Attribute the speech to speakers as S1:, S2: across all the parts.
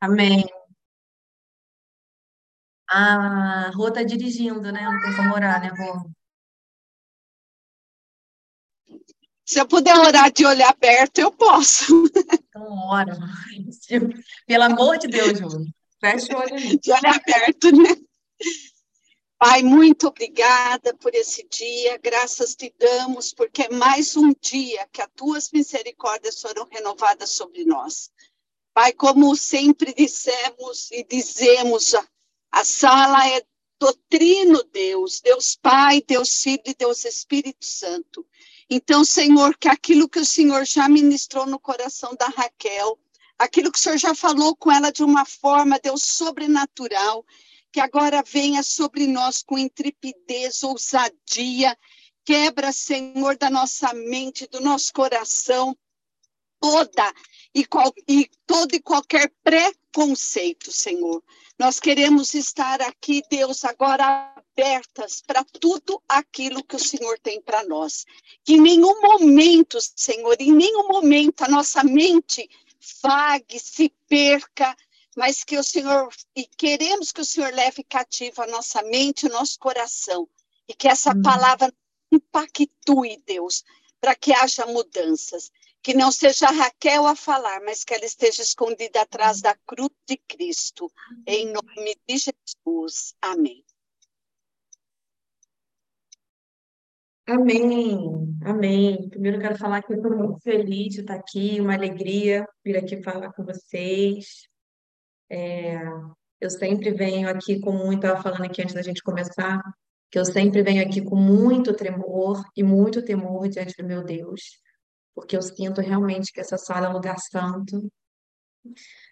S1: Amém. A Rô tá dirigindo, né? Não tem como orar, né, Rô?
S2: Se eu puder orar de olho aberto, eu posso.
S1: Então, ora. Pelo amor de Deus, Rô. Fecha o olho ali.
S2: De olho aberto, né? Pai, muito obrigada por esse dia, graças te damos, porque é mais um dia que as tuas misericórdias foram renovadas sobre nós. Pai, como sempre dissemos e dizemos, a sala é doutrino Deus, Deus Pai, Deus Filho e Deus Espírito Santo. Então, Senhor, que aquilo que o Senhor já ministrou no coração da Raquel, aquilo que o Senhor já falou com ela de uma forma, Deus, sobrenatural, que agora venha sobre nós com intrepidez, ousadia, quebra, Senhor, da nossa mente, do nosso coração, toda e, qual, e todo e qualquer preconceito, Senhor. Nós queremos estar aqui, Deus, agora abertas para tudo aquilo que o Senhor tem para nós. Que em nenhum momento, Senhor, em nenhum momento a nossa mente vague, se perca, mas que o Senhor, e queremos que o Senhor leve cativo a nossa mente, o nosso coração, e que essa palavra impactue, Deus, para que haja mudanças. Que não seja Raquel a falar, mas que ela esteja escondida atrás da cruz de Cristo. Em nome de Jesus. Amém.
S1: Amém, amém. Primeiro quero falar que eu estou muito feliz de estar aqui, uma alegria vir aqui falar com vocês. É, eu sempre venho aqui com muito, estava falando aqui antes da gente começar, que eu sempre venho aqui com muito tremor e muito temor diante do meu Deus, porque eu sinto realmente que essa sala é um lugar santo,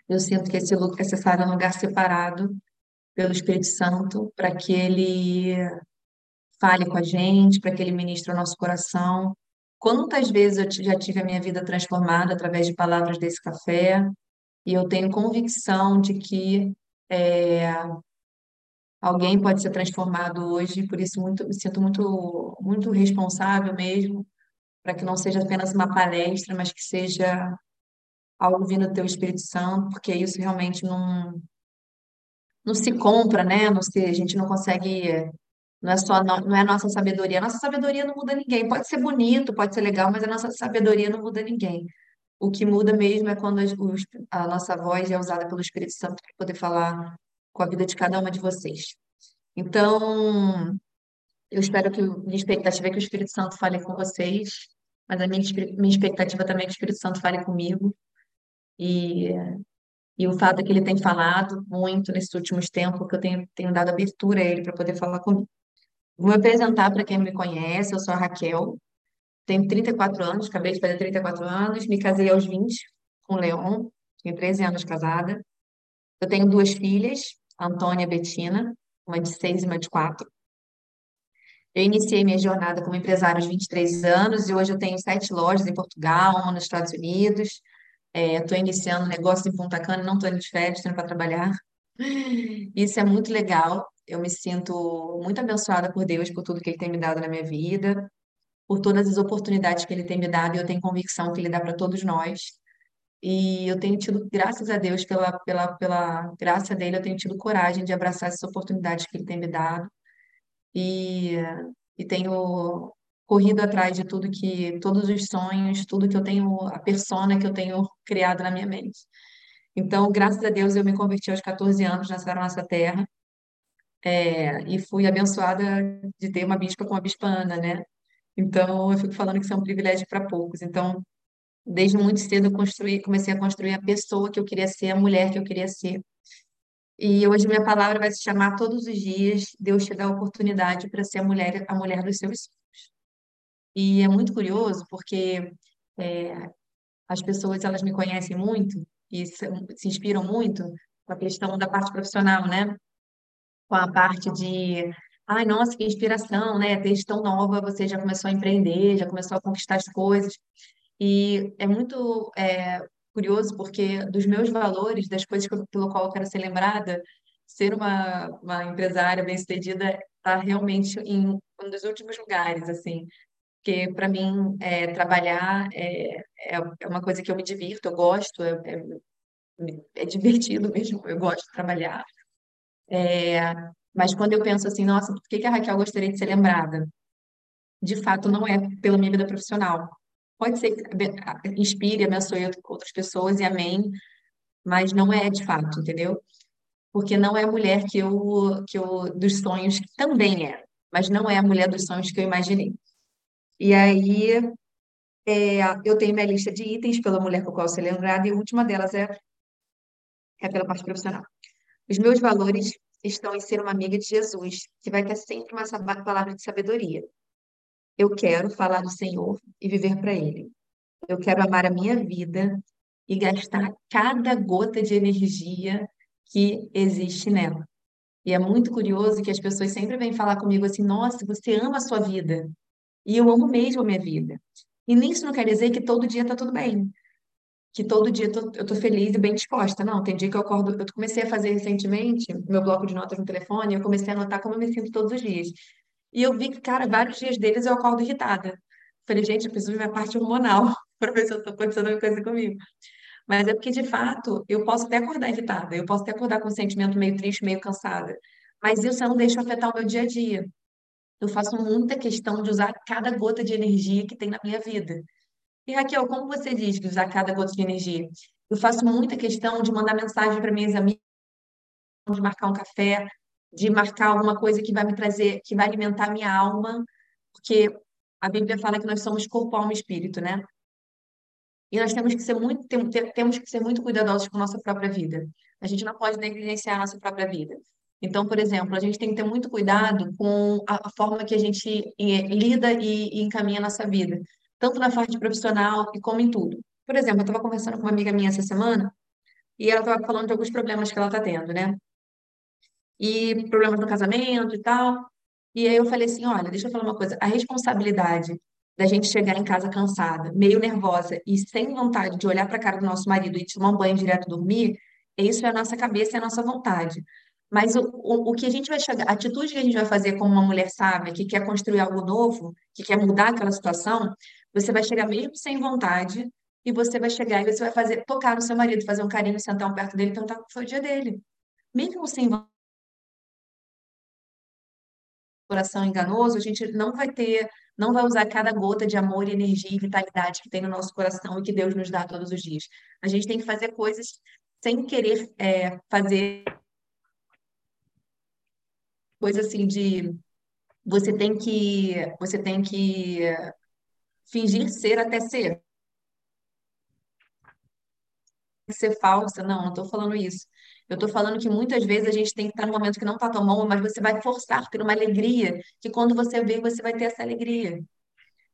S1: eu sinto que esse, essa sala é um lugar separado pelo Espírito Santo, para que ele fale com a gente, para que ele ministre o nosso coração. Quantas vezes eu já tive a minha vida transformada através de palavras desse café, e eu tenho convicção de que é, alguém pode ser transformado hoje, por isso muito, me sinto muito, muito responsável mesmo, para que não seja apenas uma palestra, mas que seja algo vindo do teu Espírito Santo, porque isso realmente não, não se compra, né? Não se, a gente não consegue, não é só não é nossa sabedoria. A nossa sabedoria não muda ninguém. Pode ser bonito, pode ser legal, mas a nossa sabedoria não muda ninguém. O que muda mesmo é quando a nossa voz é usada pelo Espírito Santo para poder falar com a vida de cada uma de vocês. Então, eu espero que minha expectativa é que o Espírito Santo fale com vocês, mas a minha, minha expectativa também é que o Espírito Santo fale comigo. E, e o fato é que ele tem falado muito nesses últimos tempos, que eu tenho, tenho dado abertura a ele para poder falar comigo. Vou me apresentar para quem me conhece, eu sou a Raquel, tenho 34 anos, acabei de fazer 34 anos, me casei aos 20 com o Leon, tenho 13 anos casada. Eu tenho duas filhas, Antônia e Betina, uma de 6 e uma de 4. Eu iniciei minha jornada como empresária aos 23 anos e hoje eu tenho sete lojas em Portugal, uma nos Estados Unidos. Estou é, iniciando negócio em Punta Cana, não estou indo de férias, estou indo para trabalhar. Isso é muito legal. Eu me sinto muito abençoada por Deus, por tudo que Ele tem me dado na minha vida por todas as oportunidades que ele tem me dado e eu tenho convicção que ele dá para todos nós. E eu tenho tido, graças a Deus, pela, pela, pela graça dele, eu tenho tido coragem de abraçar essas oportunidades que ele tem me dado. E, e tenho corrido atrás de tudo que, todos os sonhos, tudo que eu tenho, a persona que eu tenho criado na minha mente. Então, graças a Deus, eu me converti aos 14 anos nessa nossa terra. É, e fui abençoada de ter uma bispa como a bispa Ana, né? Então, eu fico falando que isso é um privilégio para poucos. Então, desde muito cedo, eu construí, comecei a construir a pessoa que eu queria ser, a mulher que eu queria ser. E hoje minha palavra vai se chamar todos os dias, Deus te dá a oportunidade para ser a mulher, a mulher dos seus sonhos. E é muito curioso porque é, as pessoas elas me conhecem muito e se, se inspiram muito com a questão da parte profissional, né? Com a parte de Ai, nossa, que inspiração, né? Desde tão nova você já começou a empreender, já começou a conquistar as coisas. E é muito é, curioso porque dos meus valores, das coisas que eu, pelo qual eu quero ser lembrada, ser uma, uma empresária bem-sucedida está realmente em um dos últimos lugares, assim. Porque para mim é, trabalhar é, é, é uma coisa que eu me divirto, eu gosto, é, é é divertido mesmo, eu gosto de trabalhar. É, mas quando eu penso assim, nossa, por que que a Raquel gostaria de ser lembrada? De fato, não é pela minha vida profissional. Pode ser que inspire, abençoe outras pessoas e amém, mas não é de fato, entendeu? Porque não é a mulher que eu, que eu dos sonhos, que também é, mas não é a mulher dos sonhos que eu imaginei. E aí, é, eu tenho minha lista de itens pela mulher com a qual ser lembrada, e a última delas é, é pela parte profissional. Os meus valores estão em ser uma amiga de Jesus, que vai ter sempre uma palavra de sabedoria. Eu quero falar do Senhor e viver para Ele. Eu quero amar a minha vida e gastar cada gota de energia que existe nela. E é muito curioso que as pessoas sempre vêm falar comigo assim: nossa, você ama a sua vida. E eu amo mesmo a minha vida. E nisso não quer dizer que todo dia está tudo bem. Que todo dia tô, eu estou feliz e bem disposta. Não, tem dia que eu acordo. Eu comecei a fazer recentemente meu bloco de notas no telefone, eu comecei a anotar como eu me sinto todos os dias. E eu vi que, cara, vários dias deles eu acordo irritada. Falei, gente, eu preciso ver minha parte hormonal para ver se estou acontecendo alguma coisa comigo. Mas é porque, de fato, eu posso até acordar irritada, eu posso até acordar com um sentimento meio triste, meio cansada. Mas isso eu não deixo afetar o meu dia a dia. Eu faço muita questão de usar cada gota de energia que tem na minha vida. E Raquel, como você diz de usar cada gota de energia? Eu faço muita questão de mandar mensagem para minhas amigas, de marcar um café, de marcar alguma coisa que vai me trazer, que vai alimentar minha alma, porque a Bíblia fala que nós somos corpo, alma e espírito, né? E nós temos que ser muito, temos que ser muito cuidadosos com a nossa própria vida. A gente não pode negligenciar a nossa própria vida. Então, por exemplo, a gente tem que ter muito cuidado com a, forma que a gente lida e encaminha a nossa vida, tanto na parte profissional e como em tudo. Por exemplo, eu estava conversando com uma amiga minha essa semana e ela estava falando de alguns problemas que ela está tendo, né? E problemas no casamento e tal. E aí eu falei assim, olha, deixa eu falar uma coisa, a responsabilidade da gente chegar em casa cansada, meio nervosa e sem vontade de olhar para a cara do nosso marido e tomar um banho direto dormir, isso é a nossa cabeça e a nossa vontade. Mas o, o, o que a gente vai chegar, a atitude que a gente vai fazer como uma mulher sábia, que quer construir algo novo, que quer mudar aquela situação, você vai chegar mesmo sem vontade e você vai chegar e você vai fazer, tocar no seu marido, fazer um carinho, sentar um perto dele perguntar como foi o dia dele. Mesmo sem coração enganoso, a gente não vai ter, não vai usar cada gota de amor, energia e vitalidade que tem no nosso coração e que Deus nos dá todos os dias. A gente tem que fazer coisas sem querer é, fazer coisa assim de você tem que você tem que fingir ser até ser. Ser falsa, não, não estou falando isso. Eu estou falando que muitas vezes a gente tem que estar no momento que não está tão bom, mas você vai forçar por uma alegria, que quando você vê, você vai ter essa alegria.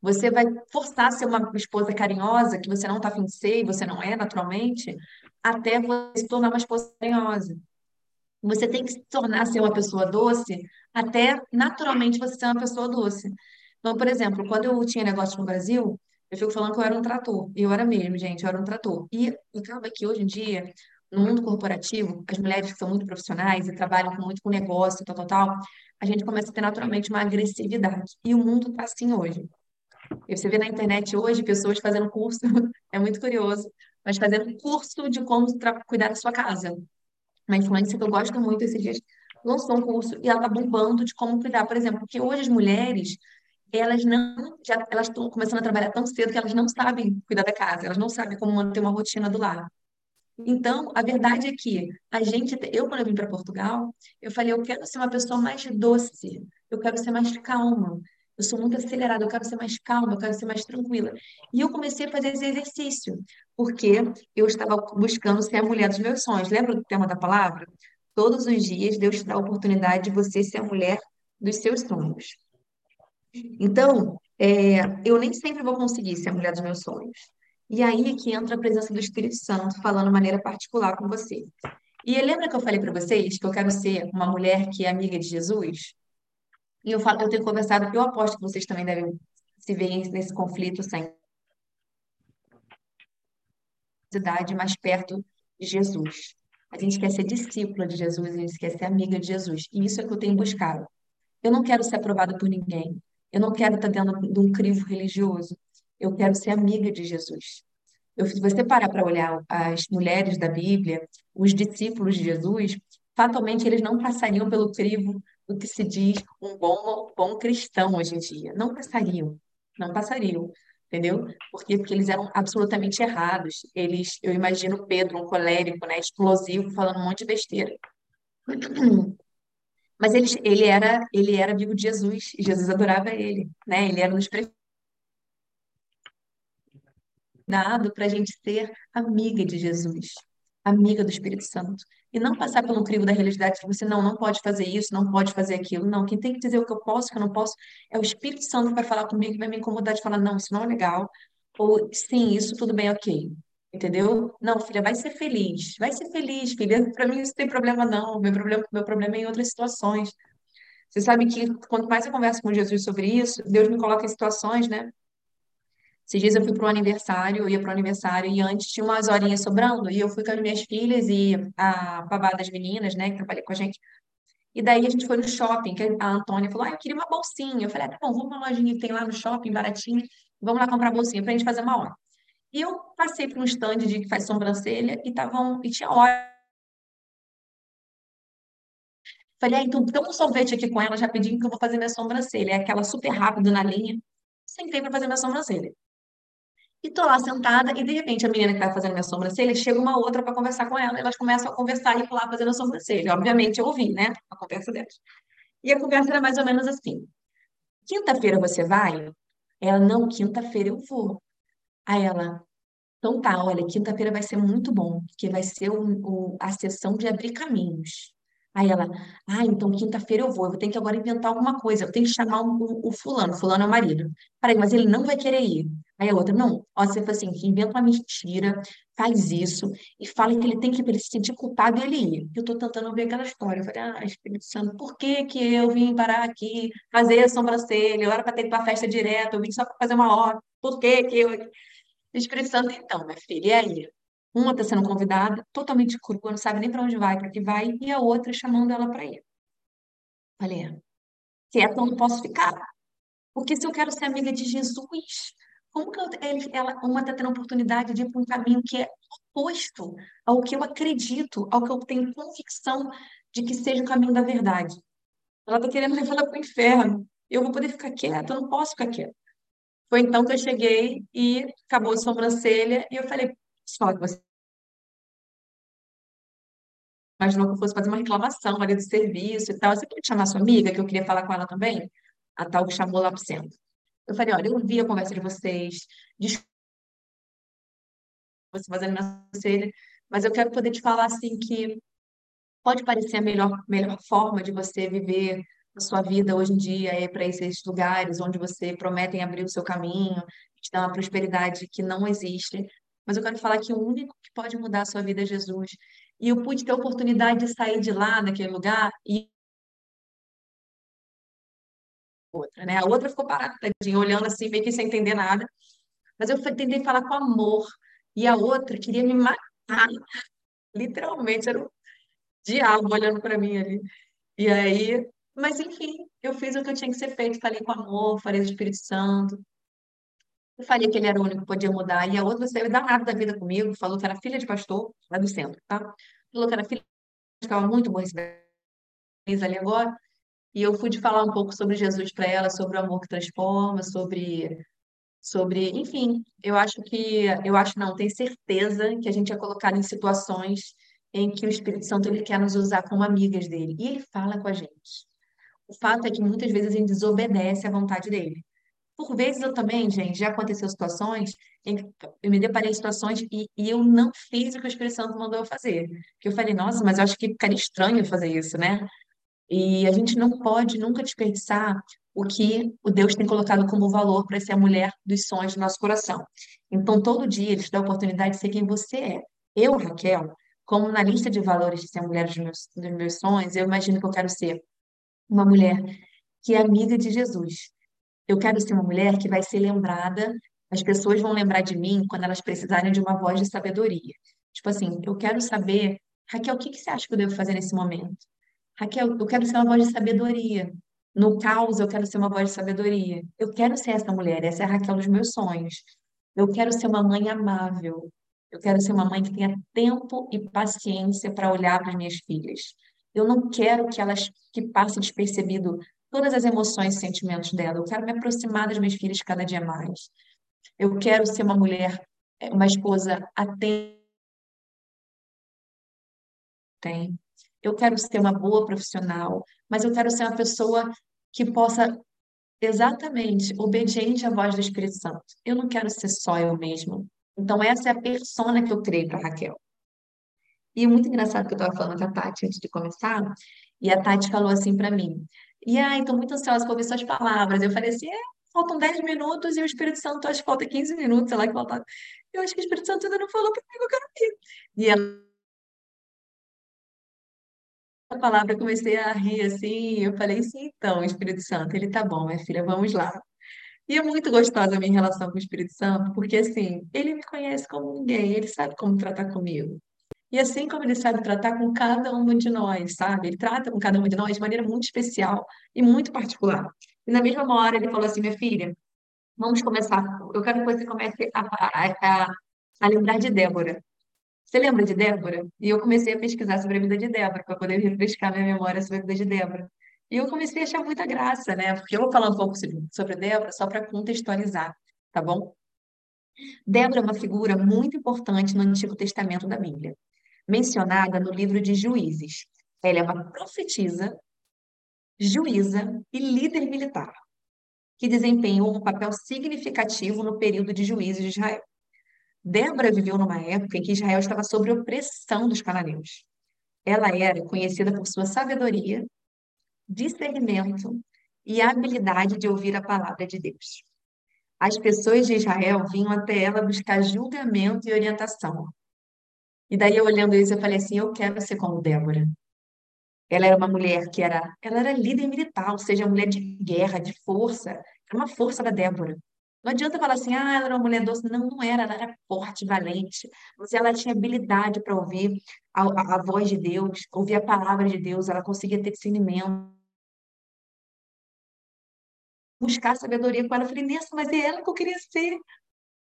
S1: Você vai forçar a ser uma esposa carinhosa, que você não está afim de ser, e você não é naturalmente, até você se tornar uma esposa carinhosa. Você tem que se tornar ser uma pessoa doce, até naturalmente você ser uma pessoa doce. Então, por exemplo, quando eu tinha negócio no Brasil, eu fico falando que eu era um trator. E eu era mesmo, gente, eu era um trator. E acaba que hoje em dia, no mundo corporativo, as mulheres que são muito profissionais e trabalham muito com negócio, tal, tal, tal, a gente começa a ter naturalmente uma agressividade. E o mundo está assim hoje. E você vê na internet hoje pessoas fazendo curso, é muito curioso, mas fazendo curso de como cuidar da sua casa uma influência que eu gosto muito esses dias, lançou um curso e ela está bombando de como cuidar, por exemplo, porque hoje as mulheres, elas não, já, elas estão começando a trabalhar tão cedo que elas não sabem cuidar da casa, elas não sabem como manter uma rotina do lar. Então, a verdade é que a gente, eu quando eu vim para Portugal, eu falei, eu quero ser uma pessoa mais doce, eu quero ser mais calma, eu sou muito acelerada, eu quero ser mais calma, eu quero ser mais tranquila. E eu comecei a fazer esse exercício, porque eu estava buscando ser a mulher dos meus sonhos. Lembra do tema da palavra? Todos os dias Deus te dá a oportunidade de você ser a mulher dos seus sonhos. Então, é, eu nem sempre vou conseguir ser a mulher dos meus sonhos. E aí é que entra a presença do Espírito Santo falando de maneira particular com você. E lembra que eu falei para vocês que eu quero ser uma mulher que é amiga de Jesus? E eu falo, eu tenho conversado, eu aposto que vocês também devem se ver nesse conflito sem idade mais perto de Jesus. A gente quer ser discípula de Jesus, a gente quer ser amiga de Jesus. E isso é que eu tenho buscado. Eu não quero ser aprovada por ninguém. Eu não quero estar dentro de um crivo religioso. Eu quero ser amiga de Jesus. Eu, se você parar para olhar as mulheres da Bíblia, os discípulos de Jesus, fatalmente eles não passariam pelo crivo do que se diz um bom, bom cristão hoje em dia. Não passariam, não passariam, entendeu? Por quê? Porque eles eram absolutamente errados. Eles, eu imagino Pedro, um colérico, né, explosivo, falando um monte de besteira. Mas ele, ele era ele era amigo de Jesus e Jesus adorava ele, né? Ele era um dos dado para a gente ser amiga de Jesus, amiga do Espírito Santo. E não passar pelo crivo da realidade de você, não, não pode fazer isso, não pode fazer aquilo. Não, quem tem que dizer o que eu posso, o que eu não posso, é o Espírito Santo que vai falar comigo, que vai me incomodar de falar, não, isso não é legal. Ou, sim, isso tudo bem, ok. Entendeu? Não, filha, vai ser feliz. Vai ser feliz, filha. Para mim isso não tem problema, não. Meu problema, meu problema é em outras situações. Você sabe que quanto mais eu converso com Jesus sobre isso, Deus me coloca em situações, né? Esses dias eu fui para um aniversário, eu ia para o aniversário e antes tinha umas horinhas sobrando e eu fui com as minhas filhas e a babá das meninas, né, que trabalha com a gente. E daí a gente foi no shopping, que a Antônia falou, ah, eu queria uma bolsinha. Eu falei, ah, tá bom, vamos uma lojinha que tem lá no shopping, baratinho, vamos lá comprar bolsinha pra gente fazer uma hora. E eu passei por um stand de que faz sobrancelha e, tavam, e tinha hora. Falei, ah, então toma um sorvete aqui com ela, já pedi que eu vou fazer minha sobrancelha. É aquela super rápido na linha. Sentei para fazer minha sobrancelha. E tô lá sentada, e de repente a menina que tá fazendo minha sobrancelha, chega uma outra para conversar com ela, elas começam a conversar e pular fazendo a sobrancelha. Obviamente eu ouvi, né? A conversa delas. E a conversa era mais ou menos assim: quinta-feira você vai? Ela, não, quinta-feira eu vou. Aí ela, então tá, olha, quinta-feira vai ser muito bom, porque vai ser o, o- a sessão de abrir caminhos. Aí ela, ah, então quinta-feira eu vou, eu ter que agora inventar alguma coisa, eu tenho que chamar o, o, fulano, fulano é o marido. Peraí, mas ele não vai querer ir. Aí a outra, não, ó, você fala assim, inventa uma mentira, faz isso, e fala que ele tem que ele se sentir culpado e ele ir. Eu tô tentando ver aquela história. Eu falei, ah, Espírito Santo, por que que eu vim parar aqui, fazer a sobrancelha, eu era para ter ido pra festa direto, eu vim só para fazer uma hora, por que que eu... Espírito Santo, então, minha filha, e aí? Uma está sendo convidada, totalmente crua, não sabe nem para onde vai, para que vai, e a outra chamando ela para ir. Falei, quieta eu não posso ficar. Porque se eu quero ser amiga de Jesus, como que eu, ela, uma está tendo a oportunidade de ir para um caminho que é oposto ao que eu acredito, ao que eu tenho convicção de que seja o caminho da verdade? Ela está querendo levar ela para o inferno. Eu vou poder ficar quieta, eu não posso ficar quieta. Foi então que eu cheguei e acabou a sobrancelha, e eu falei, só que você imaginou que eu fosse fazer uma reclamação ali do serviço e tal. Você pode chamar sua amiga, que eu queria falar com ela também? A tal que chamou lá para o centro. Eu falei, olha, eu vi a conversa de vocês, desculpa você fazendo minha sobrancelha, mas eu quero poder te falar assim que pode parecer a melhor, melhor forma de você viver a sua vida hoje em dia é para esses lugares onde você prometem abrir o seu caminho, te dar uma prosperidade que não existe. Mas eu quero falar que o único que pode mudar a sua vida é Jesus. E eu pude ter a oportunidade de sair de lá, daquele lugar, e outra, né? A outra ficou parada, olhando assim, meio que sem entender nada. Mas eu tentei falar com amor. E a outra queria me matar. Literalmente, era um diabo olhando para mim ali. E aí, mas enfim, eu fiz o que eu tinha que ser feito, falei com amor, falei do Espírito Santo. Eu falei que ele era o único que podia mudar. E a outra saiu danada da vida comigo, falou que era filha de pastor, lá do centro, tá? Falou que era filha, ficava muito bom ali agora. E eu pude falar um pouco sobre Jesus para ela, sobre o amor que transforma, sobre, sobre, enfim, eu acho que, eu acho não, tenho certeza que a gente é colocado em situações em que o Espírito Santo ele quer nos usar como amigas dele. E ele fala com a gente. O fato é que muitas vezes a gente desobedece à vontade dele. Por vezes eu também, gente, já aconteceu situações em que eu me deparei em situações e, e eu não fiz o que o Espírito Santo mandou eu fazer. Que eu falei, nossa, mas eu acho que ficaria estranho fazer isso, né? E a gente não pode nunca desperdiçar o que o Deus tem colocado como valor para ser a mulher dos sonhos do nosso coração. Então, todo dia ele te dá a oportunidade de ser quem você é. Eu, Raquel, como na lista de valores de ser a mulher dos meus, dos meus sonhos, eu imagino que eu quero ser uma mulher que é amiga de Jesus. Eu quero ser uma mulher que vai ser lembrada, as pessoas vão lembrar de mim quando elas precisarem de uma voz de sabedoria. Tipo assim, eu quero saber, Raquel, o que que você acha que eu devo fazer nesse momento? Raquel, eu quero ser uma voz de sabedoria. No caos, eu quero ser uma voz de sabedoria. Eu quero ser essa mulher, essa é a Raquel dos meus sonhos. Eu quero ser uma mãe amável. Eu quero ser uma mãe que tenha tempo e paciência para olhar para as minhas filhas. Eu não quero que elas que passe despercebido todas as emoções e sentimentos dela. Eu quero me aproximar das minhas filhas cada dia mais. Eu quero ser uma mulher, é, uma esposa atenta. Eu quero ser uma boa profissional, mas eu quero ser uma pessoa que possa exatamente obediente à voz do Espírito Santo. Eu não quero ser só eu mesma. Então essa é a persona que eu criei para Raquel. E muito engraçado que eu estava falando com a Tati antes de começar, e a Tati falou assim para mim: e ai, estou muito ansiosa para ouvir suas palavras. Eu falei assim: é, faltam 10 minutos e o Espírito Santo acho que falta 15 minutos, sei lá que falta. Eu acho que o Espírito Santo ainda não falou mim, eu quero ouvir. E ela a palavra, eu comecei a rir assim, eu falei, sim, então, Espírito Santo, ele tá bom, minha filha, vamos lá. E é muito gostosa a minha relação com o Espírito Santo, porque assim, ele me conhece como ninguém, ele sabe como tratar comigo. E assim como ele sabe tratar com cada uma de nós, sabe? Ele trata com cada uma de nós de maneira muito especial e muito particular. E na mesma hora ele falou assim, minha filha, vamos começar, eu quero que você comece a, a, a, a lembrar de Débora. Você lembra de Débora? E eu comecei a pesquisar sobre a vida de Débora, para poder refrescar minha memória sobre a vida de Débora. E eu comecei a achar muita graça, né? Porque eu vou falar um pouco sobre Débora só para contextualizar, tá bom? Débora é uma figura muito importante no Antigo Testamento da Bíblia, mencionada no livro de Juízes. Ela é uma profetisa, juíza e líder militar, que desempenhou um papel significativo no período de juízes de Israel. Débora viveu numa época em que Israel estava sob opressão dos cananeus. Ela era conhecida por sua sabedoria, discernimento e habilidade de ouvir a palavra de Deus. As pessoas de Israel vinham até ela buscar julgamento e orientação. E daí, olhando isso, eu falei assim: eu quero ser como Débora. Ela era uma mulher que era, ela era líder militar, ou seja, mulher de guerra, de força. Era uma força da Débora. Não adianta falar assim, ah, ela era uma mulher doce. Não, não era, ela era forte, valente. Mas ela tinha habilidade para ouvir a, a, a, voz de Deus, ouvir a palavra de Deus, ela conseguia ter discernimento. Buscar sabedoria com ela. Eu falei, Nessa, mas é ela que eu queria ser.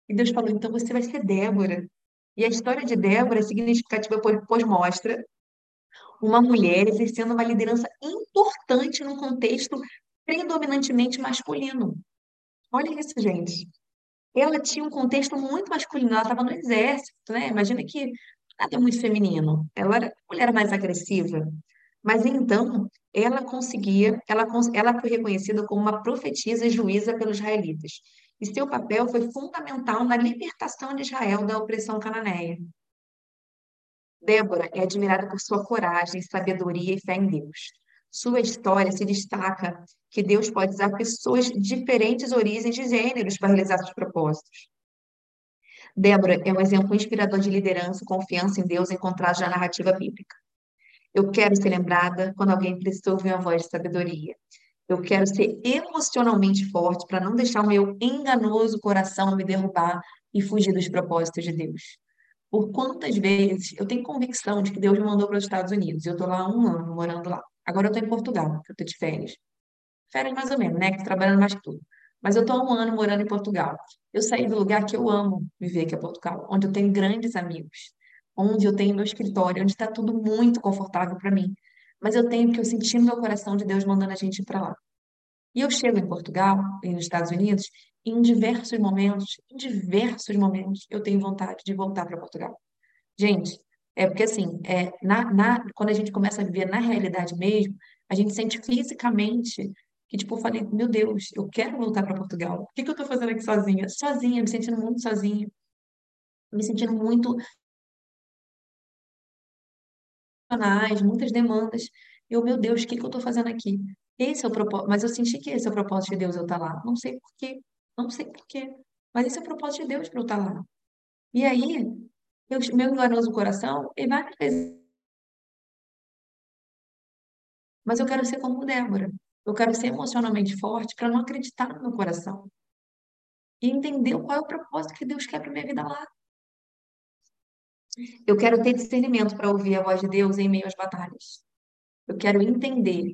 S1: E Deus falou, então você vai ser Débora. E a história de Débora é significativa, pois mostra uma mulher exercendo uma liderança importante num contexto predominantemente masculino. Olha isso, gente. Ela tinha um contexto muito masculino, ela estava no exército, né? Imagina que nada muito feminino. Ela era mulher mais agressiva. Mas então, ela conseguia, ela, ela foi reconhecida como uma profetisa e juíza pelos israelitas. E seu papel foi fundamental na libertação de Israel da opressão cananeia. Débora é admirada por sua coragem, sabedoria e fé em Deus. Sua história se destaca que Deus pode usar pessoas de diferentes origens e gêneros para realizar seus propósitos. Débora é um exemplo inspirador de liderança, confiança em Deus encontrado na narrativa bíblica. Eu quero ser lembrada quando alguém precisa ouvir uma voz de sabedoria. Eu quero ser emocionalmente forte para não deixar o meu enganoso coração me derrubar e fugir dos propósitos de Deus. Por quantas vezes eu tenho convicção de que Deus me mandou para os Estados Unidos, eu estou lá há um ano morando lá. Agora eu estou em Portugal, eu estou de férias. Férias mais ou menos, né? Que trabalhando mais que tudo. Mas eu estou há um ano morando em Portugal. Eu saí do lugar que eu amo viver, que é Portugal, onde eu tenho grandes amigos, onde eu tenho meu escritório, onde está tudo muito confortável para mim. Mas eu tenho porque eu senti no meu coração de Deus mandando a gente ir para lá. E eu chego em Portugal, e nos Estados Unidos, e em diversos momentos, em diversos momentos, eu tenho vontade de voltar para Portugal. Gente, é porque assim, é, na, na, quando a gente começa a viver na realidade mesmo, a gente sente fisicamente que, tipo, eu falei, meu Deus, eu quero voltar para Portugal. O que, que eu estou fazendo aqui sozinha? Sozinha, me sentindo muito sozinha. Me sentindo muito muitas demandas. Eu, meu Deus, o que, que eu estou fazendo aqui? Esse é o propósito, mas eu senti que esse é o propósito de Deus eu estar tá lá. Não sei por quê, não sei por quê, mas esse é o propósito de Deus para eu estar tá lá. E aí, eu, meu enganoso coração, ele vai Mas eu quero ser como Débora. Eu quero ser emocionalmente forte para não acreditar no meu coração. E entender qual é o propósito que Deus quer para minha vida lá. Eu quero ter discernimento para ouvir a voz de Deus em meio às batalhas. Eu quero entender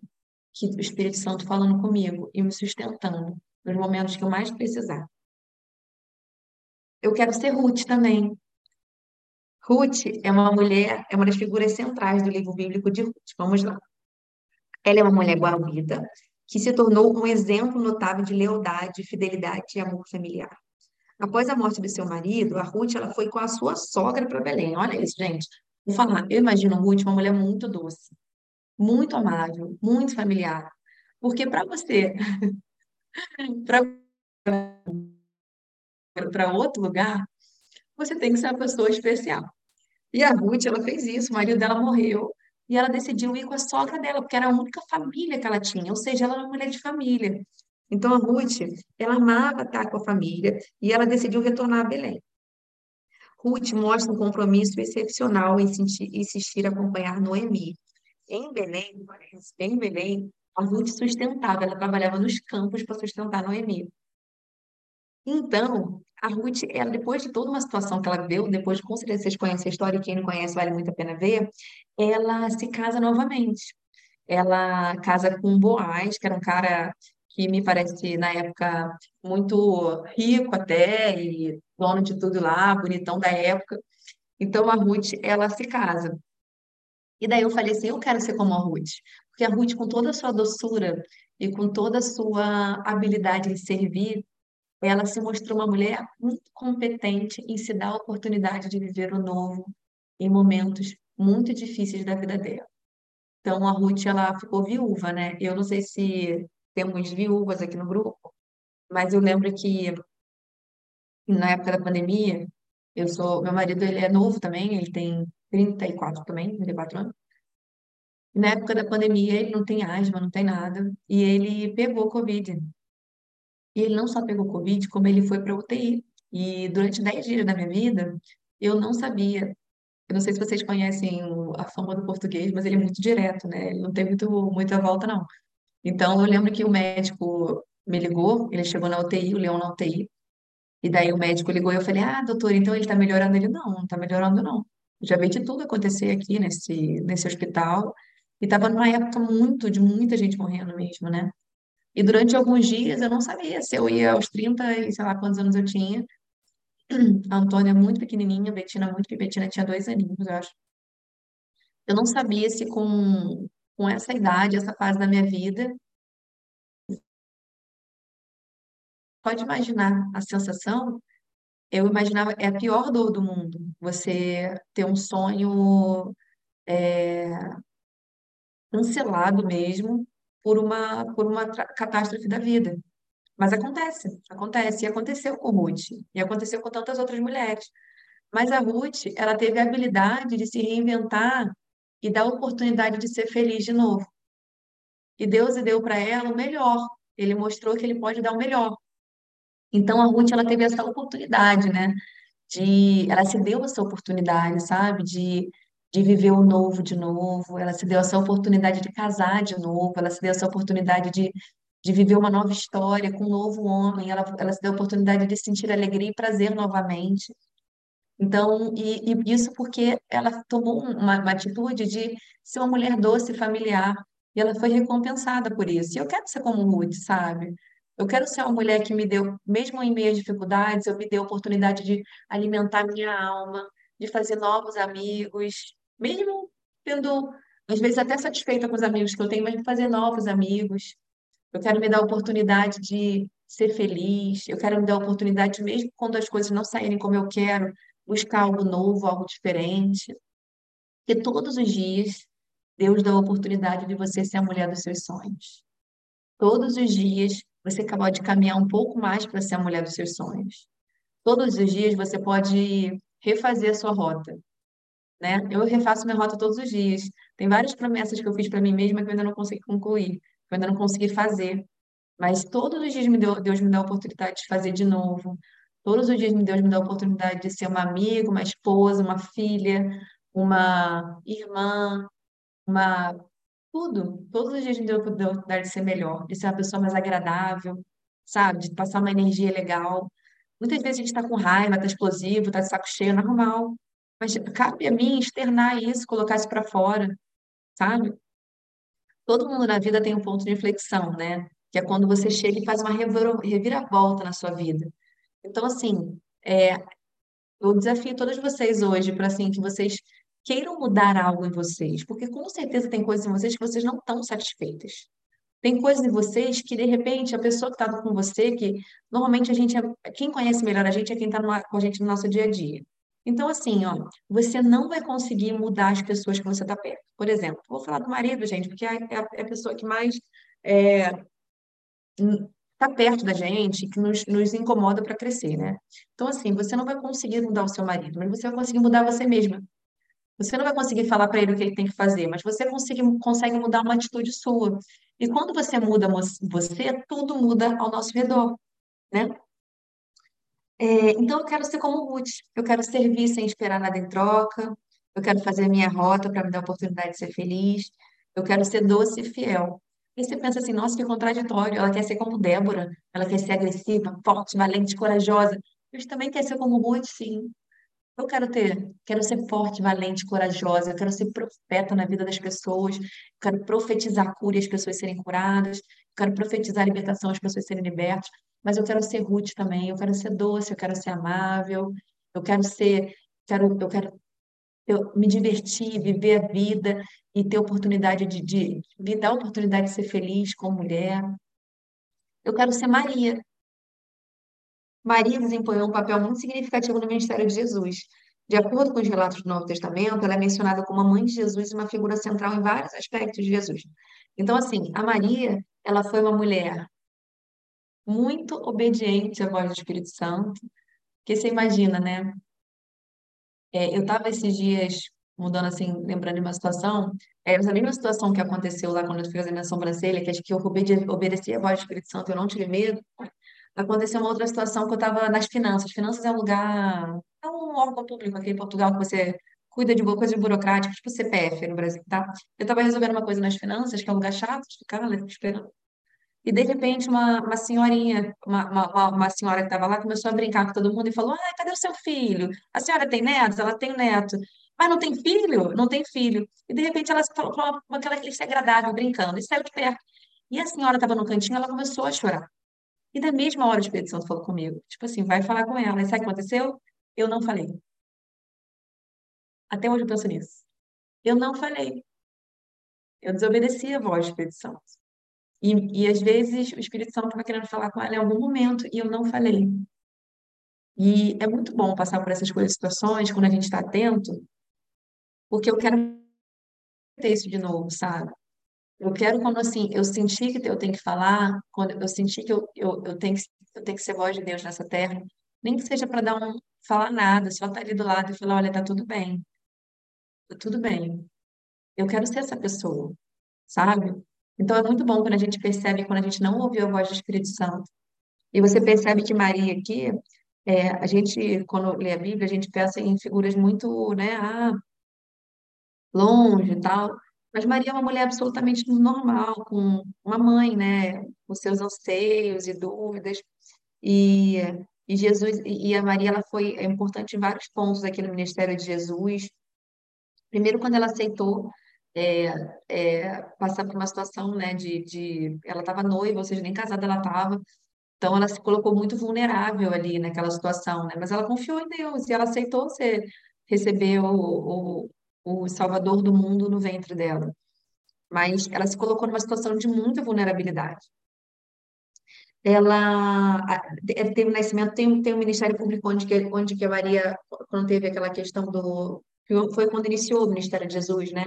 S1: que o Espírito Santo falando comigo e me sustentando nos momentos que eu mais precisar. eu quero ser Ruth também. Ruth é uma mulher, é uma das figuras centrais do livro bíblico de Ruth. Vamos lá. Ela é uma mulher guarida que se tornou um exemplo notável de lealdade, fidelidade e amor familiar. Após a morte do seu marido, a Ruth ela foi com a sua sogra para Belém. Olha isso, gente. Vou falar, eu imagino Ruth uma mulher muito doce, muito amável, muito familiar. Porque para você, para outro lugar, você tem que ser uma pessoa especial. E a Ruth, ela fez isso, o marido dela morreu, e ela decidiu ir com a sogra dela, porque era a única família que ela tinha, ou seja, ela era uma mulher de família. Então a Ruth, ela amava estar com a família e ela decidiu retornar a Belém. Ruth mostra um compromisso excepcional em insistir acompanhar Noemi. Em Belém, em Belém, a Ruth sustentava, ela trabalhava nos campos para sustentar Noemi. Então, a Ruth, ela, depois de toda uma situação que ela viveu, depois de com certeza vocês conhecem a história, e quem não conhece vale muito a pena ver, ela se casa novamente. Ela casa com Boaz, que era um cara que me parece, na época, muito rico até, e dono de tudo lá, bonitão da época. Então, a Ruth, ela se casa. E daí eu falei assim, eu quero ser como a Ruth. Porque a Ruth, com toda a sua doçura e com toda a sua habilidade em servir, ela se mostrou uma mulher muito competente em se dar a oportunidade de viver o novo em momentos muito difíceis da vida dela. Então, a Ruth, ela ficou viúva, né? Eu não sei se temos viúvas aqui no grupo, mas eu lembro que na época da pandemia, eu sou, meu marido, ele é novo também, ele tem 34 também, 34 anos. E na época da pandemia, ele não tem asma, não tem nada, e ele pegou Covid. E ele não só pegou Covid, como ele foi para UTI. E durante 10 dias da minha vida, eu não sabia. Eu não sei se vocês conhecem a fama do português, mas ele é muito direto, né? Ele não tem muito, muita volta, não. Então, eu lembro que o médico me ligou, ele chegou na UTI, o Leão na UTI, e daí o médico ligou e eu falei, ah, doutor, então ele tá melhorando? Ele, não, não tá melhorando, não. Já vi de tudo acontecer aqui nesse, nesse hospital, e tava numa época muito, de muita gente morrendo mesmo, né? E durante alguns dias eu não sabia se eu ia aos 30 e sei lá quantos anos eu tinha. A Antônia muito pequenininha, a Betina muito pequena, Betina tinha dois aninhos, eu acho. Eu não sabia se com, com essa idade, essa fase da minha vida, pode imaginar a sensação, eu imaginava, é a pior dor do mundo, você ter um sonho é, cancelado mesmo, por uma, por uma catástrofe da vida. Mas acontece, acontece. E aconteceu com Ruth, e aconteceu com tantas outras mulheres. Mas a Ruth, ela teve a habilidade de se reinventar e dar a oportunidade de ser feliz de novo. E Deus deu para ela o melhor. Ele mostrou que ele pode dar o melhor. Então a Ruth, ela teve essa oportunidade, né? De, ela se deu essa oportunidade, sabe? De de viver o novo de novo, ela se deu essa oportunidade de casar de novo, ela se deu essa oportunidade de, de viver uma nova história com um novo homem, ela, ela se deu a oportunidade de sentir alegria e prazer novamente. Então, e, e isso porque ela tomou uma, uma atitude de ser uma mulher doce e familiar, e ela foi recompensada por isso. E eu quero ser como Ruth, sabe? Eu quero ser uma mulher que me deu, mesmo em meio dificuldades, eu me dei a oportunidade de alimentar minha alma, de fazer novos amigos, mesmo tendo, às vezes, até satisfeita com os amigos que eu tenho, mas de fazer novos amigos. Eu quero me dar a oportunidade de ser feliz, eu quero me dar a oportunidade, mesmo quando as coisas não saírem como eu quero, buscar algo novo, algo diferente. Porque todos os dias, Deus dá a oportunidade de você ser a mulher dos seus sonhos. Todos os dias, você acabou de caminhar um pouco mais para ser a mulher dos seus sonhos. Todos os dias, você pode refazer a sua rota né? Eu refaço minha rota todos os dias. Tem várias promessas que eu fiz para mim mesma que eu ainda não consegui concluir, que eu ainda não consegui fazer. Mas todos os dias me deu, Deus me dá a oportunidade de fazer de novo. Todos os dias Deus me dá a oportunidade de ser uma amiga, uma esposa, uma filha, uma irmã, uma tudo. Todos os dias me deu a oportunidade de ser melhor, de ser uma pessoa mais agradável, sabe? De passar uma energia legal. Muitas vezes a gente está com raiva, está explosivo, está de saco cheio, normal. Mas cabe a mim externar isso, colocar isso para fora, sabe? Todo mundo na vida tem um ponto de inflexão, né? Que é quando você chega e faz uma reviravolta na sua vida. Então, assim, é, Eu desafio todos vocês hoje para assim que vocês queiram mudar algo em vocês, porque com certeza tem coisas em vocês que vocês não estão satisfeitas. Tem coisas em vocês que, de repente, a pessoa que está com você, que normalmente a gente, é, quem conhece melhor a gente é quem está com a gente no nosso dia a dia. Então, assim, ó, você não vai conseguir mudar as pessoas que você está perto. Por exemplo, vou falar do marido, gente, porque é, a, é a pessoa que mais é, está perto da gente, que nos, nos incomoda para crescer, né? Então, assim, você não vai conseguir mudar o seu marido, mas você vai conseguir mudar você mesma. Você não vai conseguir falar para ele o que ele tem que fazer, mas você consegue, consegue mudar uma atitude sua. E quando você muda você, tudo muda ao nosso redor, né? É, então, eu quero ser como Ruth. Eu quero servir sem esperar nada em troca. Eu quero fazer a minha rota para me dar a oportunidade de ser feliz. Eu quero ser doce e fiel. E você pensa assim, nossa, que contraditório. Ela quer ser como Débora. Ela quer ser agressiva, forte, valente, corajosa. Mas também quer ser como Ruth, sim. Eu quero ter, quero ser forte, valente, corajosa, eu quero ser profeta na vida das pessoas, eu quero profetizar cura e as pessoas serem curadas, eu quero profetizar libertação as pessoas serem libertas, mas eu quero ser Ruth também, eu quero ser doce, eu quero ser amável, eu quero ser, quero, eu quero eu, me divertir, viver a vida e ter oportunidade de, de me dar a oportunidade de ser feliz como mulher. Eu quero ser Maria, Maria desempenhou um papel muito significativo no ministério de Jesus. De acordo com os relatos do Novo Testamento, ela é mencionada como a mãe de Jesus e uma figura central em vários aspectos de Jesus. Então, assim, a Maria, ela foi uma mulher muito obediente à voz do Espírito Santo, que você imagina, né? É, eu estava esses dias mudando assim, lembrando de uma situação, é, essa mesma situação que aconteceu lá quando eu fui fazer minha sobrancelha, que acho que eu obedeci, a voz do Espírito Santo, eu não tive medo, Aconteceu uma outra situação que eu estava nas finanças. Finanças é um lugar, é um órgão público aqui em Portugal que você cuida de coisas burocráticas, tipo CPF no Brasil, tá? Eu estava resolvendo uma coisa nas finanças, que é um lugar chato de ficar ali esperando. E de repente uma, uma senhorinha, uma, uma, uma senhora que estava lá, começou a brincar com todo mundo e falou: Ah, cadê o seu filho? A senhora tem netos? Ela tem neto. Mas não tem filho? Não tem filho. E de repente ela falou com aquela que agradável, brincando, e saiu de perto. E a senhora estava no cantinho, ela começou a chorar. E da mesma hora o Espírito Santo falou comigo. Tipo assim, vai falar com ela. E sabe o que aconteceu? Eu não falei. Até hoje eu penso nisso. Eu não falei. Eu desobedeci a voz do Espírito Santo. E, e às vezes o Espírito Santo estava querendo falar com ela em algum momento e eu não falei. E é muito bom passar por essas coisas, situações, quando a gente está atento, porque eu quero ter isso de novo, sabe? Eu quero quando assim, eu senti que eu tenho que falar, quando eu senti que eu, eu, eu tenho que, eu tenho que ser voz de Deus nessa terra, nem que seja para dar um, falar nada, só estar tá ali do lado e falar, olha, tá tudo bem. Tá tudo bem. Eu quero ser essa pessoa, sabe? Então é muito bom quando a gente percebe, quando a gente não ouviu a voz do Espírito Santo. E você percebe que Maria aqui, é, a gente, quando lê a Bíblia, a gente pensa em figuras muito, né, ah, longe e tal. Mas Maria é uma mulher absolutamente normal, com uma mãe, né, com seus anseios e dúvidas. E, e Jesus e a Maria ela foi importante em vários pontos aqui no ministério de Jesus. Primeiro, quando ela aceitou é, é, passar por uma situação, né, de, de ela estava noiva, ou seja, nem casada ela estava. Então, ela se colocou muito vulnerável ali naquela situação, né? Mas ela confiou em Deus e ela aceitou ser, receber o, o Salvador do mundo no ventre dela. Mas ela se colocou numa situação de muita vulnerabilidade. Ela teve o nascimento, tem, tem um Ministério Público onde que, onde que a Maria, quando teve aquela questão do. Foi quando iniciou o Ministério de Jesus, né?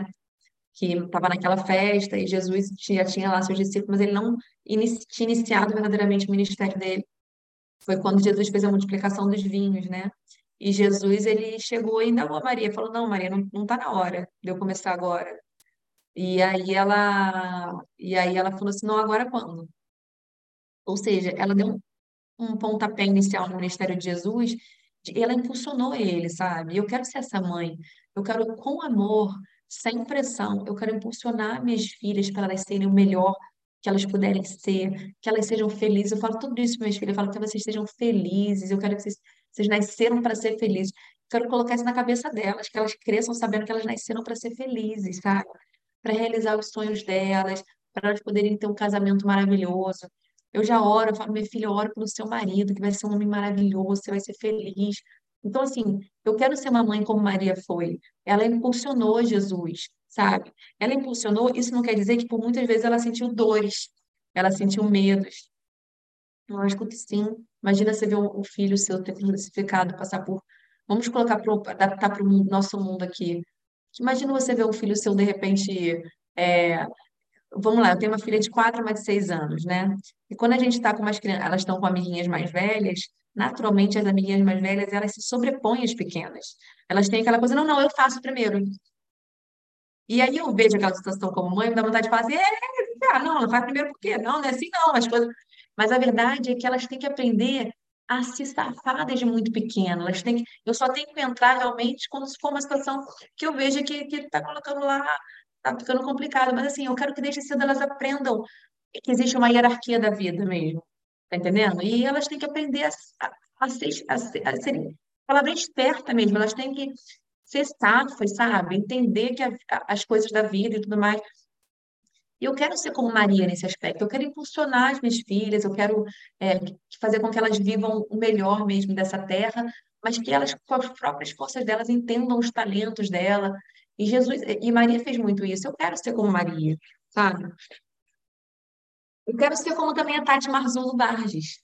S1: Que estava naquela festa e Jesus já tinha lá seus discípulos, mas ele não inici, tinha iniciado verdadeiramente o ministério dele. Foi quando Jesus fez a multiplicação dos vinhos, né? E Jesus, ele chegou e indagou a Maria, falou, não, Maria, não, não tá na hora de eu começar agora. E aí ela, e aí ela falou assim, não, agora quando? Ou seja, ela deu um, um pontapé inicial no ministério de Jesus, ela impulsionou ele, sabe? Eu quero ser essa mãe, eu quero com amor, sem pressão, eu quero impulsionar minhas filhas para elas serem o melhor que elas puderem ser, que elas sejam felizes. Eu falo tudo isso para minhas filhas, eu falo que vocês sejam felizes, eu quero que vocês vocês nasceram para ser felizes. Quero colocar isso na cabeça delas, que elas cresçam sabendo que elas nasceram para ser felizes, sabe? Para realizar os sonhos delas, para elas poderem ter um casamento maravilhoso. Eu já oro, eu falo, minha filha, oro pelo seu marido, que vai ser um homem maravilhoso, você vai ser feliz. Então, assim, eu quero ser uma mãe como Maria foi. Ela impulsionou Jesus, sabe? Ela impulsionou, isso não quer dizer que por muitas vezes ela sentiu dores, ela sentiu medos. Lógico que sim. Imagina você ver um, filho seu ter crucificado, passar por. Vamos colocar para adaptar para o nosso mundo aqui. Imagina você ver um filho seu, de repente, é, vamos lá, eu tenho uma filha de quatro, uma de seis anos, né? E quando a gente está com umas crianças, elas estão com amiguinhas mais velhas, naturalmente as amiguinhas mais velhas, elas se sobrepõem às pequenas. Elas têm aquela coisa, não, não, eu faço primeiro. E aí eu vejo aquela situação como mãe, me dá vontade de falar assim, ah, não, não faz primeiro por quê? Não, não é assim não, as coisas... Mas a verdade é que elas têm que aprender a se safar desde muito pequena. Elas têm que... Eu só tenho que entrar realmente quando for uma situação que eu veja que está colocando lá tá ficando complicado, mas assim, eu quero que desde cedo elas aprendam que existe uma hierarquia da vida mesmo, tá entendendo? E elas têm que aprender a, a, a, ser, a, a palavra esperta mesmo, elas têm que ser safas, sabe? Entender que a, as coisas da vida e tudo mais. E eu quero ser como Maria nesse aspecto, eu quero impulsionar as minhas filhas, eu quero é, fazer com que elas vivam o melhor mesmo dessa terra, mas que elas, com as próprias forças delas, entendam os talentos dela, e Jesus, e Maria fez muito isso. Eu quero ser como Maria, sabe? Eu quero ser como também a Tati Marzullo Barges,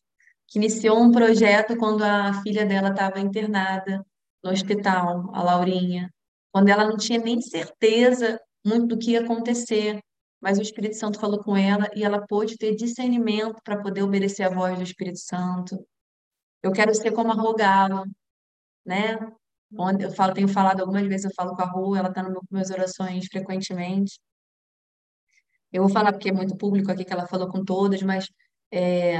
S1: que iniciou um projeto quando a filha dela estava internada no hospital, a Laurinha, quando ela não tinha nem certeza muito do que ia acontecer, mas o Espírito Santo falou com ela e ela pôde ter discernimento para poder obedecer a voz do Espírito Santo. Eu quero ser como a Rogalo, né? Onde eu falo, tenho falado algumas vezes, eu falo com a Ru, ela está nas minhas orações frequentemente. Eu vou falar porque é muito público aqui que ela falou com todas, mas é,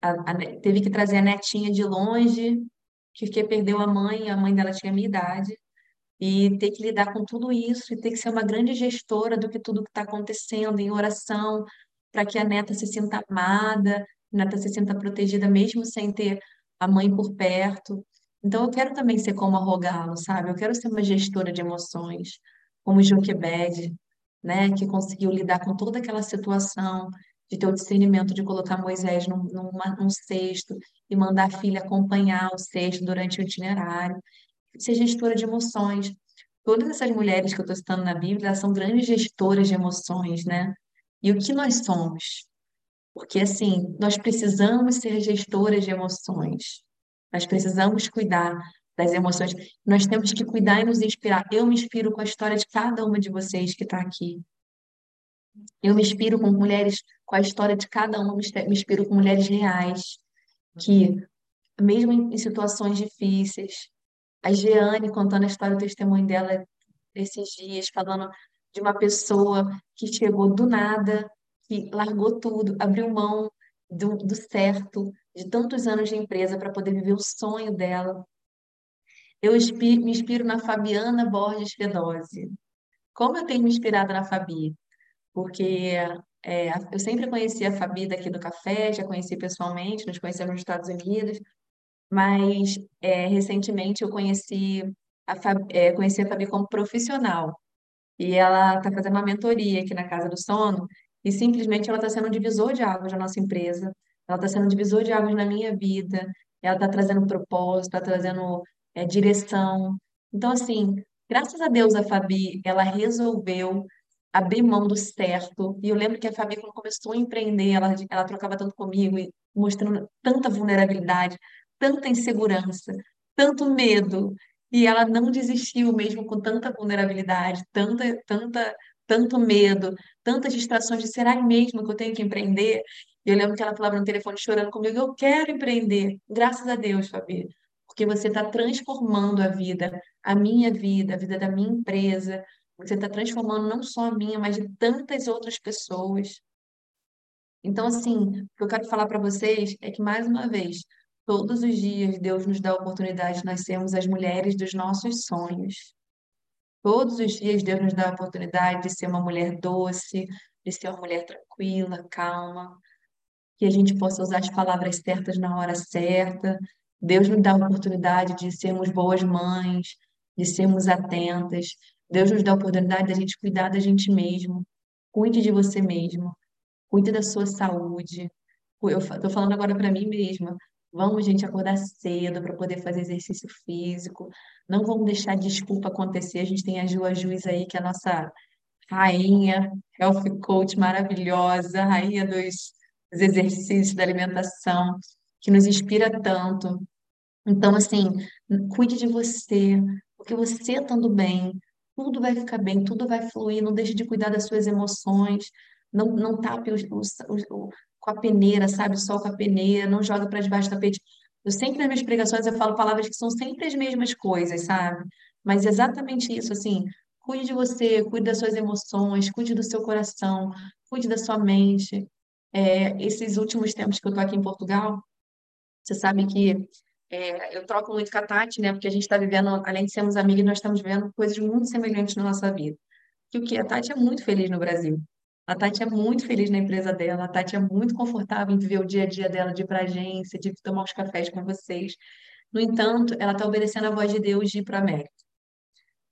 S1: a, a, teve que trazer a netinha de longe, que, que perdeu a mãe, a mãe dela tinha a minha idade, e ter que lidar com tudo isso, e ter que ser uma grande gestora do que tudo que está acontecendo em oração, para que a neta se sinta amada, a neta se sinta protegida, mesmo sem ter a mãe por perto. Então, eu quero também ser como a Rogalo, sabe? Eu quero ser uma gestora de emoções, como Joquebed, né? Que conseguiu lidar com toda aquela situação, de ter o discernimento de colocar Moisés num, numa, num cesto e mandar a filha acompanhar o cesto durante o itinerário. Ser gestora de emoções. Todas essas mulheres que eu estou citando na Bíblia, são grandes gestoras de emoções, né? E o que nós somos? Porque, assim, nós precisamos ser gestoras de emoções. Nós precisamos cuidar das emoções. Nós temos que cuidar e nos inspirar. Eu me inspiro com a história de cada uma de vocês que está aqui. Eu me inspiro com mulheres, com a história de cada uma, me inspiro com mulheres reais, que, mesmo em situações difíceis, a Jeane contando a história, o testemunho dela esses dias, falando de uma pessoa que chegou do nada, que largou tudo, abriu mão do, do certo, de tantos anos de empresa para poder viver o sonho dela. Eu me inspiro na Fabiana Borges Fedose. Como eu tenho me inspirado na Fabi? Porque é, eu sempre conheci a Fabi daqui do café, já conheci pessoalmente, nos conhecemos nos Estados Unidos, mas é, recentemente eu conheci a, Fabi, é, conheci a Fabi como profissional. E ela está fazendo uma mentoria aqui na Casa do Sono, e simplesmente ela está sendo um divisor de águas da nossa empresa ela está sendo um divisor de águas na minha vida, ela está trazendo propósito, está trazendo é, direção. Então, assim, graças a Deus a Fabi, ela resolveu abrir mão do certo. E eu lembro que a Fabi, quando começou a empreender, ela, ela trocava tanto comigo, e mostrando tanta vulnerabilidade, tanta insegurança, tanto medo. E ela não desistiu mesmo com tanta vulnerabilidade, tanta, tanta, tanto medo, tantas distrações de será mesmo que eu tenho que empreender? E eu lembro que ela falava no telefone chorando comigo, eu quero empreender. Graças a Deus, Fabi, porque você está transformando a vida, a minha vida, a vida da minha empresa. Você está transformando não só a minha, mas de tantas outras pessoas. Então, assim, o que eu quero falar para vocês é que, mais uma vez, todos os dias Deus nos dá a oportunidade de nós sermos as mulheres dos nossos sonhos. Todos os dias Deus nos dá a oportunidade de ser uma mulher doce, de ser uma mulher tranquila, calma, que a gente possa usar as palavras certas na hora certa. Deus nos dá a oportunidade de sermos boas mães, de sermos atentas. Deus nos dá a oportunidade de a gente cuidar da gente mesmo. Cuide de você mesmo. Cuide da sua saúde. Eu estou falando agora para mim mesma. Vamos, gente, acordar cedo para poder fazer exercício físico. Não vamos deixar desculpa acontecer. A gente tem a Ju Juiz aí, que é a nossa rainha, health coach maravilhosa, rainha dos, dos exercícios, da alimentação, que nos inspira tanto. Então, assim, cuide de você, porque você estando bem, tudo vai ficar bem, tudo vai fluir. Não deixe de cuidar das suas emoções. Não, não tape os, os, os, com a peneira, sabe? Só com a peneira. Não joga para debaixo do tapete. Eu sempre nas minhas pregações eu falo palavras que são sempre as mesmas coisas, sabe? Mas exatamente isso, assim. Cuide de você, cuide das suas emoções, cuide do seu coração, cuide da sua mente. É, esses últimos tempos que eu tô aqui em Portugal, você sabe que é, eu troco muito com a Tati, né? Porque a gente está vivendo, além de sermos amigas, nós estamos vivendo coisas muito semelhantes na nossa vida. Que o que? A Tati é muito feliz no Brasil. A Tati é muito feliz na empresa dela. A Tati é muito confortável em viver o dia a dia dela, de ir para agência, de tomar os cafés com vocês. No entanto, ela está obedecendo a voz de Deus de ir para a América.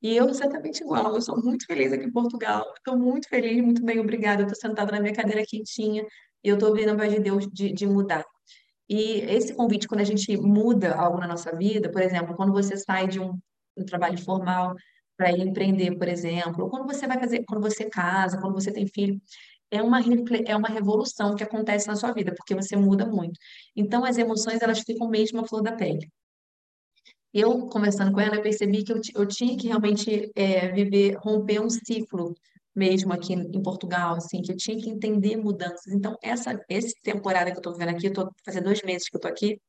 S1: E eu exatamente igual. Eu sou muito feliz aqui em Portugal. Estou muito feliz, muito bem, obrigada. Estou sentada na minha cadeira quentinha e eu estou ouvindo a voz de Deus de, de mudar. E esse convite, quando a gente muda algo na nossa vida, por exemplo, quando você sai de um, um trabalho formal para ir empreender, por exemplo, ou quando você vai fazer, quando você casa, quando você tem filho, é uma, é uma revolução que acontece na sua vida, porque você muda muito. Então, as emoções, elas ficam mesmo à flor da pele. Eu, conversando com ela, eu percebi que eu, eu tinha que realmente é, viver, romper um ciclo mesmo aqui em Portugal, assim, que eu tinha que entender mudanças. Então, essa, essa temporada que eu estou vivendo aqui, eu tô fazendo dois meses que eu estou aqui,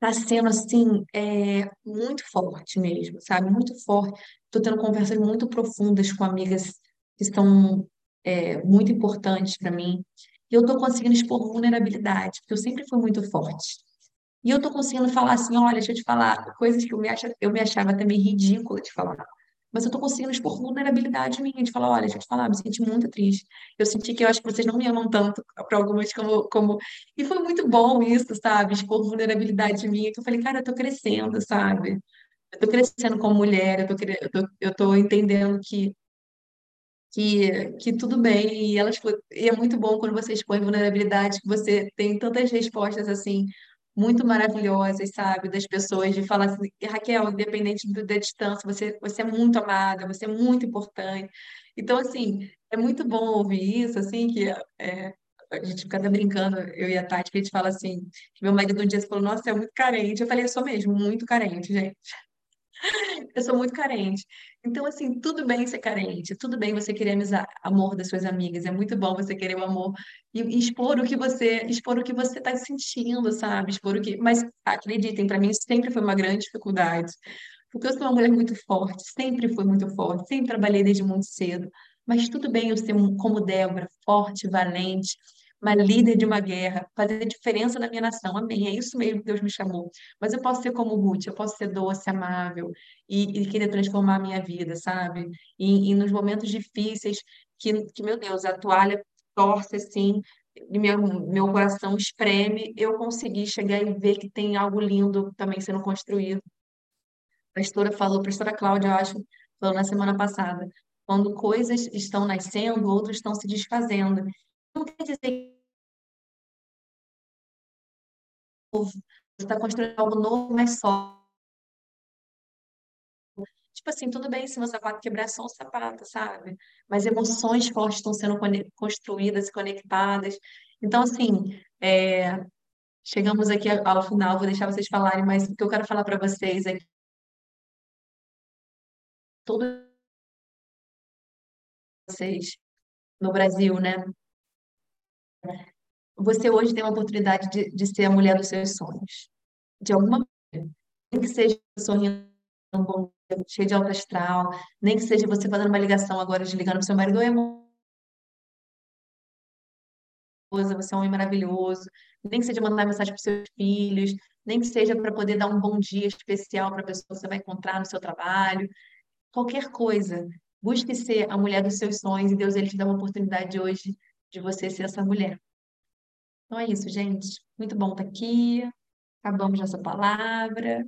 S1: Tá sendo assim, é, muito forte mesmo, sabe? Muito forte. Estou tendo conversas muito profundas com amigas que são é, muito importantes para mim. E eu estou conseguindo expor vulnerabilidade, porque eu sempre fui muito forte. E eu estou conseguindo falar assim, olha, deixa eu te falar, coisas que eu me, acha, eu me achava também ridícula de falar. Mas eu estou conseguindo expor vulnerabilidade minha, de falar, olha, deixa eu te falar, me senti muito triste. Eu senti que eu acho que vocês não me amam tanto para algumas como, como... E foi muito bom isso, sabe? Expor vulnerabilidade minha, que eu falei, cara, eu tô crescendo, sabe? Eu tô crescendo como mulher, eu tô, eu tô, eu tô entendendo que que, que tudo bem, e elas e é muito bom quando você expõe vulnerabilidade, que você tem tantas respostas assim, muito maravilhosas, sabe, das pessoas, de falar assim, Raquel, independente do- da distância, você, você é muito amada, você é muito importante. Então, assim, é muito bom ouvir isso, assim, que é, a gente fica até brincando, eu e a Tati, que a gente fala assim, que meu marido um dia falou, nossa, é muito carente. Eu falei, eu sou mesmo, muito carente, gente. Eu sou muito carente. Então, assim, tudo bem ser carente, tudo bem você querer amizade, amor das suas amigas, é muito bom você querer o amor e, e expor o que você, expor o que você está sentindo, sabe? Expor o que. Mas acreditem, para mim sempre foi uma grande dificuldade, porque eu sou uma mulher muito forte, sempre fui muito forte, sempre trabalhei desde muito cedo. Mas tudo bem eu ser um- como Débora, forte, valente, uma líder de uma guerra, fazer diferença na minha nação. Amém. É isso mesmo que Deus me chamou. Mas eu posso ser como Ruth, eu posso ser doce, amável e, e querer transformar a minha vida, sabe? E, e nos momentos difíceis, que, que, meu Deus, a toalha torce assim, e meu, meu coração espreme, eu consegui chegar e ver que tem algo lindo também sendo construído. A pastora falou, a pastora Cláudia, eu acho, falou na semana passada, quando coisas estão nascendo, outras estão se desfazendo. Não quer dizer que você está construindo algo novo, mas só. Tipo assim, tudo bem se meu sapato quebrar, só um sapato, sabe? Mas emoções fortes estão sendo construídas e conectadas. Então, assim, é, chegamos aqui ao final, vou deixar vocês falarem, mas o que eu quero falar para vocês é que todos vocês no Brasil, né? Você hoje tem a oportunidade de, de ser a mulher dos seus sonhos. De alguma maneira. Nem que seja sorrindo, um bom dia, cheio de alto astral, nem que seja você fazendo uma ligação agora, desligando para o seu marido, oi, você é um homem maravilhoso, nem que seja mandar mensagem para seus filhos, nem que seja para poder dar um bom dia especial para a pessoa que você vai encontrar no seu trabalho, qualquer coisa. Busque ser a mulher dos seus sonhos e Deus ele te dá uma oportunidade hoje de você ser essa mulher. Então é isso, gente. Muito bom estar aqui. Acabamos nossa palavra.